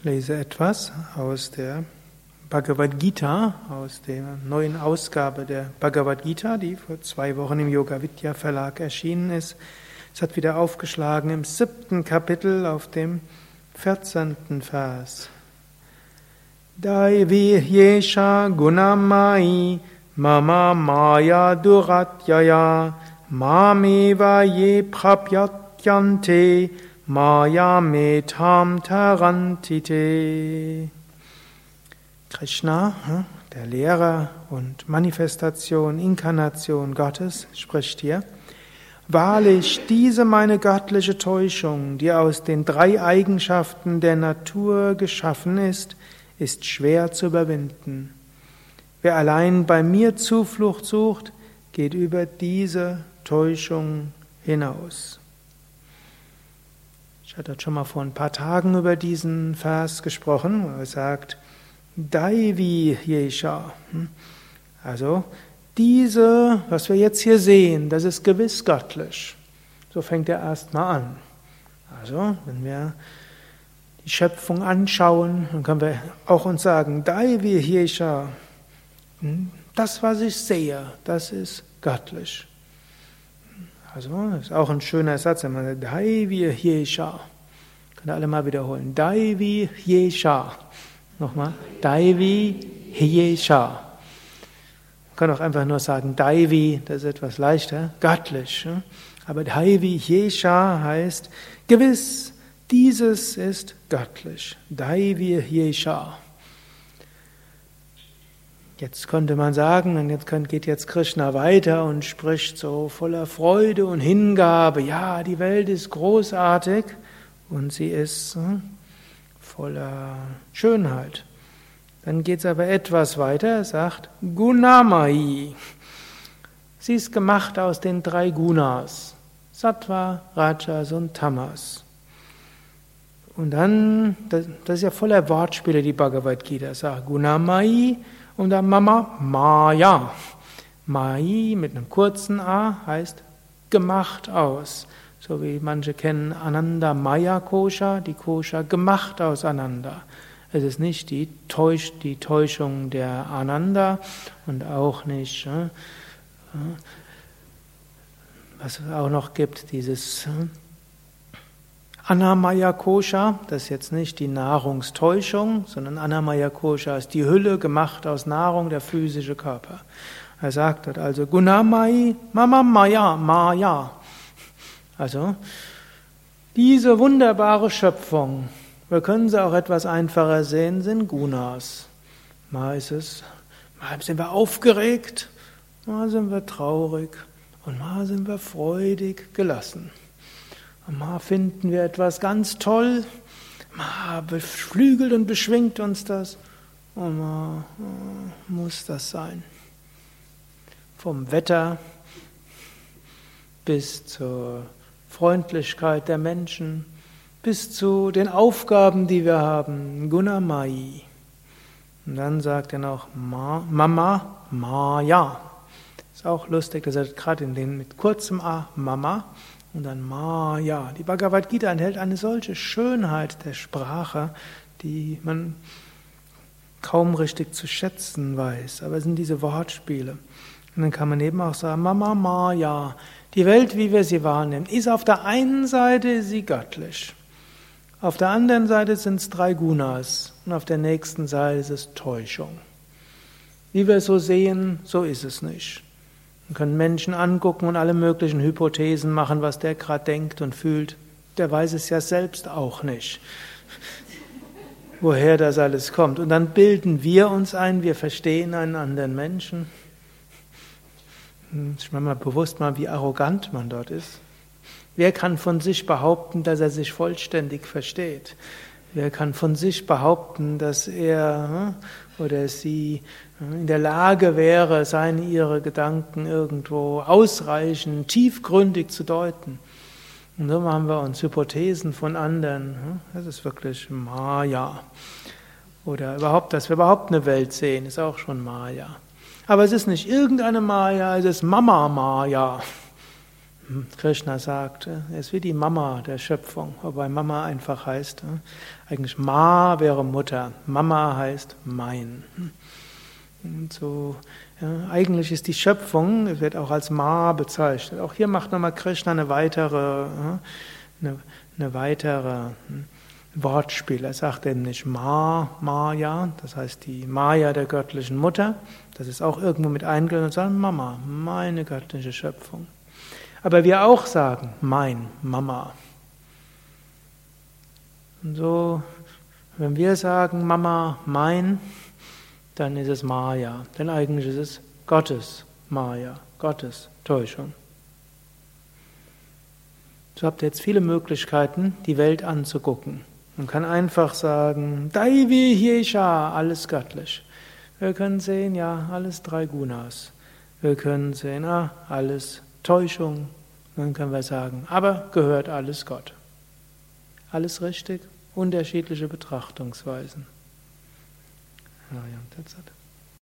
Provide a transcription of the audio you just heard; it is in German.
Ich lese etwas aus der Bhagavad Gita, aus der neuen Ausgabe der Bhagavad Gita, die vor zwei Wochen im Yoga Vidya Verlag erschienen ist. Es hat wieder aufgeschlagen im siebten Kapitel auf dem vierzehnten Vers. Daivi yesha gunamai mama maya duratyaya mameva ye prapyatyante maya metam tarantite. Krishna, hm, der Lehrer und Manifestation, Inkarnation Gottes, spricht hier. Wahrlich, diese meine göttliche Täuschung, die aus den drei Eigenschaften der Natur geschaffen ist, ist schwer zu überwinden. Wer allein bei mir Zuflucht sucht, geht über diese Täuschung hinaus. Ich hatte schon mal vor ein paar Tagen über diesen Vers gesprochen, wo er sagt, Daivi Yesha. Hm? Also, diese, was wir jetzt hier sehen, das ist gewiss göttlich. So fängt er erstmal an. Also, wenn wir die Schöpfung anschauen, dann können wir auch uns sagen, Daivi Yesha, hm? das, was ich sehe, das ist göttlich. Also, das ist auch ein schöner Satz, wenn man sagt, Daivi Yesha. Könnt ihr alle mal wiederholen. Daivi Yesha. Nochmal. Daivi Hyesha. Man kann auch einfach nur sagen Daivi, das ist etwas leichter, göttlich. Aber Daivi Hyesha heißt gewiss, dieses ist göttlich. Daivi Hyesha. Jetzt könnte man sagen, und jetzt geht jetzt Krishna weiter und spricht so voller Freude und Hingabe, ja, die Welt ist großartig und sie ist hm, voller Schönheit. Dann geht es aber etwas weiter, er sagt Gunamai. Sie ist gemacht aus den drei Gunas, Sattva, Rajas und Tamas. Und dann, das, das ist ja voller Wortspiele, die Bhagavad Gita sagt, Gunamai und dann Mama Maya. Mai mit einem kurzen A heißt gemacht aus so wie manche kennen Ananda Maya Kosha, die Kosha gemacht aus Ananda. Es ist nicht die, Täusch, die Täuschung der Ananda und auch nicht, äh, äh, was es auch noch gibt, dieses äh, Anamaya Kosha, das ist jetzt nicht die Nahrungstäuschung, sondern Anamaya Kosha ist die Hülle gemacht aus Nahrung, der physische Körper. Er sagt dort also Gunamai Mama Maya Maya. Also, diese wunderbare Schöpfung, wir können sie auch etwas einfacher sehen, sind Gunas. Mal ist es, mal sind wir aufgeregt, mal sind wir traurig und mal sind wir freudig gelassen. Mal finden wir etwas ganz toll, mal beflügelt und beschwingt uns das und mal äh, muss das sein. Vom Wetter bis zur Freundlichkeit der Menschen bis zu den Aufgaben, die wir haben, Gunamai. Und dann sagt er noch Ma, Mama, Maya. Ist auch lustig, dass er gerade in den mit kurzem A, Mama, und dann Maya. Die Bhagavad Gita enthält eine solche Schönheit der Sprache, die man kaum richtig zu schätzen weiß. Aber es sind diese Wortspiele. Und dann kann man eben auch sagen, Mama, Maya. Die Welt, wie wir sie wahrnehmen, ist auf der einen Seite sie göttlich. Auf der anderen Seite sind es drei Gunas und auf der nächsten Seite ist es Täuschung. Wie wir es so sehen, so ist es nicht. Wir können Menschen angucken und alle möglichen Hypothesen machen, was der gerade denkt und fühlt. Der weiß es ja selbst auch nicht, woher das alles kommt. Und dann bilden wir uns ein, wir verstehen einen anderen Menschen. Hm, ich mache mal bewusst mal, wie arrogant man dort ist. Wer kann von sich behaupten, dass er sich vollständig versteht? Wer kann von sich behaupten, dass er hm, oder sie hm, in der Lage wäre, seine, ihre Gedanken irgendwo ausreichend, tiefgründig zu deuten? Und so machen wir uns Hypothesen von anderen. Das ist wirklich Maya. Oder überhaupt, dass wir überhaupt eine Welt sehen, ist auch schon Maya. Aber es ist nicht irgendeine Maya, es ist Mama Maya. Krishna sagt, er ist wie die Mama der Schöpfung, wobei Mama einfach heißt, eigentlich Ma wäre Mutter, Mama heißt mein. Und so, ja, eigentlich ist die Schöpfung, wird auch als Ma bezeichnet. Auch hier macht nochmal Krishna eine weitere, eine, eine weitere hm, Wortspiel. Er sagt eben nicht Ma, Maya, das heißt die Maya der göttlichen Mutter. Das ist auch irgendwo mit eingegangen und sagen Mama, meine göttliche Schöpfung. Aber wir auch sagen mein, Mama. Und so, wenn wir sagen Mama, mein, dann ist es Maya. Denn eigentlich ist es Gottes Maya, Gottes Täuschung. So habt ihr jetzt viele Möglichkeiten, die Welt anzugucken. Man kann einfach sagen, Daivi Hiesha, alles göttlich. Wir können sehen, ja, alles drei Gunas. Wir können sehen, ah, alles Täuschung. Dann können wir sagen, aber gehört alles Gott. Alles richtig, unterschiedliche Betrachtungsweisen. Ja, ja, that's it.